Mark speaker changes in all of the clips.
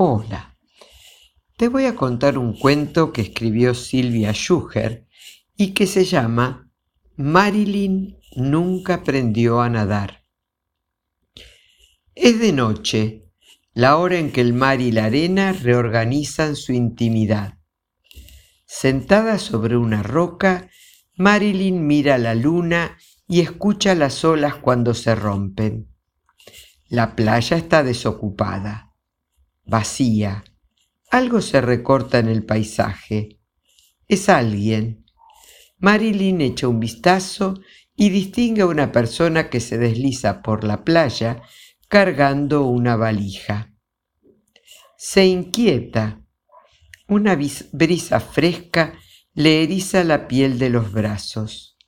Speaker 1: Hola, te voy a contar un cuento que escribió Silvia Schuher y que se llama Marilyn nunca aprendió a nadar. Es de noche, la hora en que el mar y la arena reorganizan su intimidad. Sentada sobre una roca, Marilyn mira la luna y escucha las olas cuando se rompen. La playa está desocupada vacía. Algo se recorta en el paisaje. Es alguien. Marilyn echa un vistazo y distingue a una persona que se desliza por la playa cargando una valija. Se inquieta. Una brisa fresca le eriza la piel de los brazos.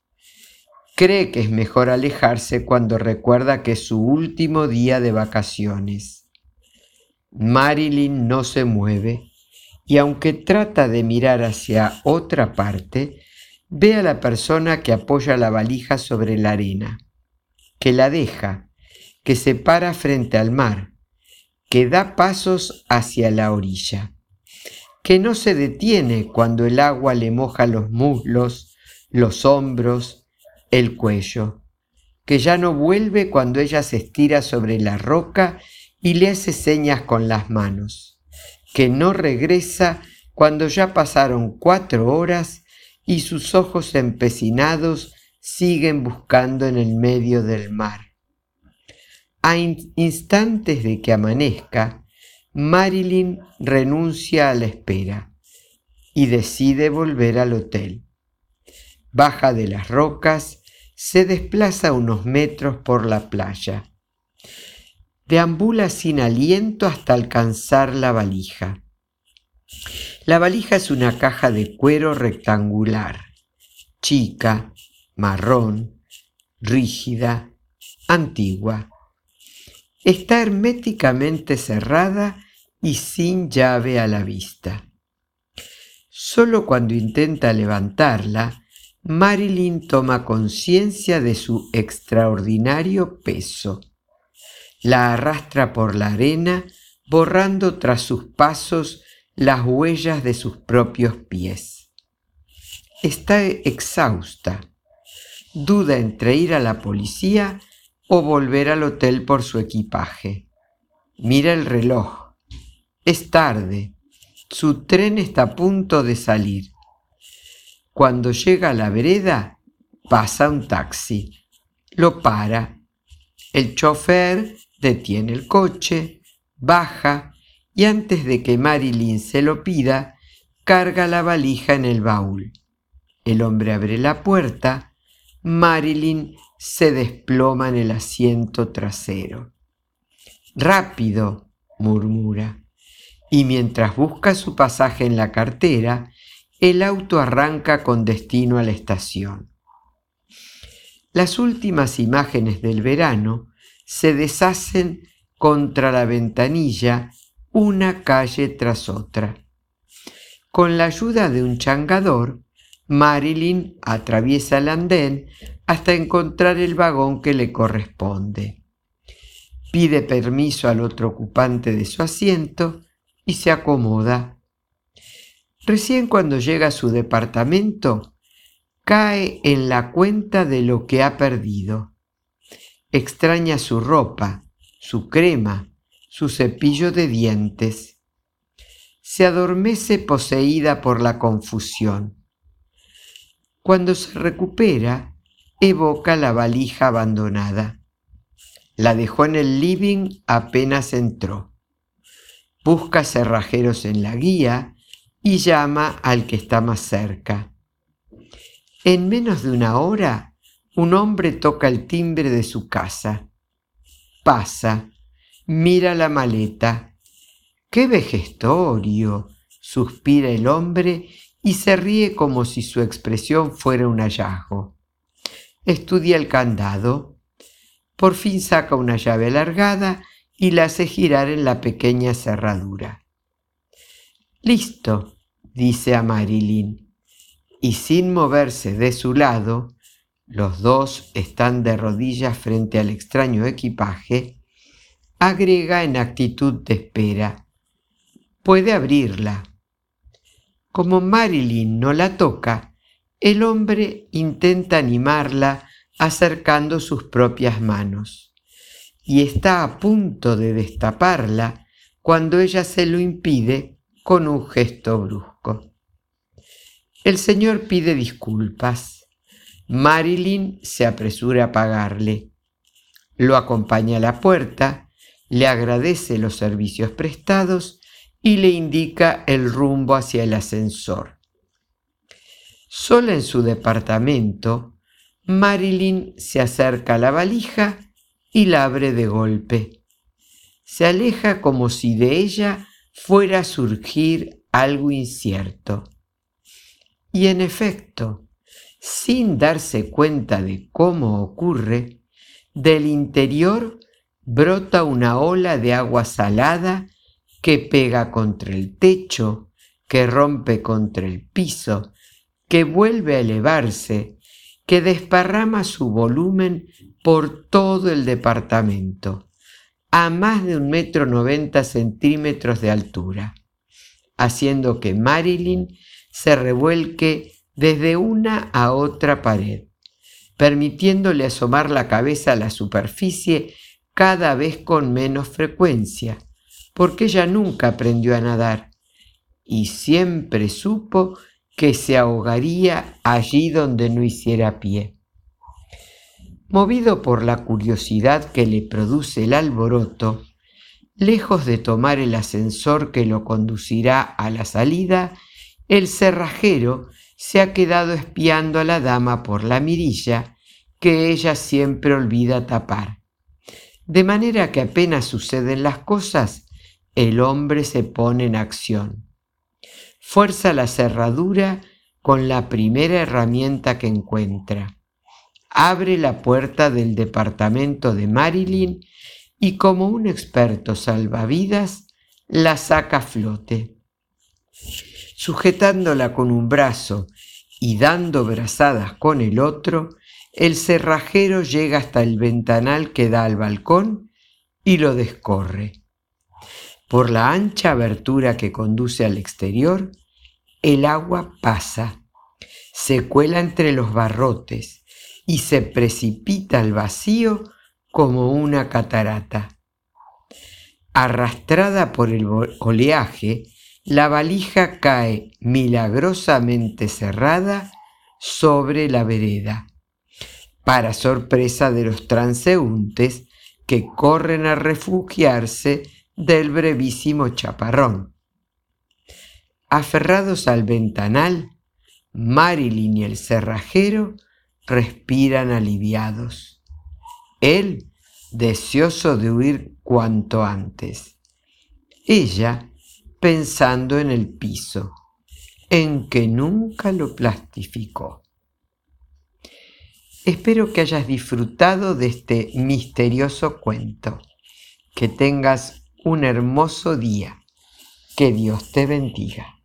Speaker 1: Cree que es mejor alejarse cuando recuerda que es su último día de vacaciones. Marilyn no se mueve y aunque trata de mirar hacia otra parte, ve a la persona que apoya la valija sobre la arena, que la deja, que se para frente al mar, que da pasos hacia la orilla, que no se detiene cuando el agua le moja los muslos, los hombros, el cuello, que ya no vuelve cuando ella se estira sobre la roca y le hace señas con las manos, que no regresa cuando ya pasaron cuatro horas y sus ojos empecinados siguen buscando en el medio del mar. A instantes de que amanezca, Marilyn renuncia a la espera y decide volver al hotel. Baja de las rocas, se desplaza unos metros por la playa deambula sin aliento hasta alcanzar la valija. La valija es una caja de cuero rectangular, chica, marrón, rígida, antigua. Está herméticamente cerrada y sin llave a la vista. Solo cuando intenta levantarla, Marilyn toma conciencia de su extraordinario peso la arrastra por la arena, borrando tras sus pasos las huellas de sus propios pies. Está exhausta. Duda entre ir a la policía o volver al hotel por su equipaje. Mira el reloj. Es tarde. Su tren está a punto de salir. Cuando llega a la vereda, pasa un taxi. Lo para. El chofer detiene el coche, baja y antes de que Marilyn se lo pida, carga la valija en el baúl. El hombre abre la puerta, Marilyn se desploma en el asiento trasero. Rápido, murmura, y mientras busca su pasaje en la cartera, el auto arranca con destino a la estación. Las últimas imágenes del verano se deshacen contra la ventanilla una calle tras otra. Con la ayuda de un changador, Marilyn atraviesa el andén hasta encontrar el vagón que le corresponde. Pide permiso al otro ocupante de su asiento y se acomoda. Recién cuando llega a su departamento, cae en la cuenta de lo que ha perdido extraña su ropa, su crema, su cepillo de dientes. Se adormece poseída por la confusión. Cuando se recupera, evoca la valija abandonada. La dejó en el living apenas entró. Busca cerrajeros en la guía y llama al que está más cerca. En menos de una hora un hombre toca el timbre de su casa. Pasa, mira la maleta. ¡Qué vejestorio! suspira el hombre y se ríe como si su expresión fuera un hallazgo. Estudia el candado. Por fin saca una llave alargada y la hace girar en la pequeña cerradura. Listo, dice a Marilyn, y sin moverse de su lado, los dos están de rodillas frente al extraño equipaje, agrega en actitud de espera. puede abrirla. Como Marilyn no la toca, el hombre intenta animarla acercando sus propias manos y está a punto de destaparla cuando ella se lo impide con un gesto brusco. El señor pide disculpas. Marilyn se apresura a pagarle. Lo acompaña a la puerta, le agradece los servicios prestados y le indica el rumbo hacia el ascensor. Sola en su departamento, Marilyn se acerca a la valija y la abre de golpe. Se aleja como si de ella fuera a surgir algo incierto. Y en efecto, sin darse cuenta de cómo ocurre, del interior brota una ola de agua salada que pega contra el techo, que rompe contra el piso, que vuelve a elevarse, que desparrama su volumen por todo el departamento, a más de un metro noventa centímetros de altura, haciendo que Marilyn se revuelque desde una a otra pared, permitiéndole asomar la cabeza a la superficie cada vez con menos frecuencia, porque ella nunca aprendió a nadar y siempre supo que se ahogaría allí donde no hiciera pie. Movido por la curiosidad que le produce el alboroto, lejos de tomar el ascensor que lo conducirá a la salida, el cerrajero se ha quedado espiando a la dama por la mirilla que ella siempre olvida tapar. De manera que apenas suceden las cosas, el hombre se pone en acción. Fuerza la cerradura con la primera herramienta que encuentra. Abre la puerta del departamento de Marilyn y como un experto salvavidas la saca a flote. Sujetándola con un brazo y dando brazadas con el otro, el cerrajero llega hasta el ventanal que da al balcón y lo descorre. Por la ancha abertura que conduce al exterior, el agua pasa, se cuela entre los barrotes y se precipita al vacío como una catarata. Arrastrada por el oleaje, la valija cae milagrosamente cerrada sobre la vereda, para sorpresa de los transeúntes que corren a refugiarse del brevísimo chaparrón. Aferrados al ventanal, Marilyn y el cerrajero respiran aliviados. Él deseoso de huir cuanto antes. Ella pensando en el piso, en que nunca lo plastificó. Espero que hayas disfrutado de este misterioso cuento. Que tengas un hermoso día. Que Dios te bendiga.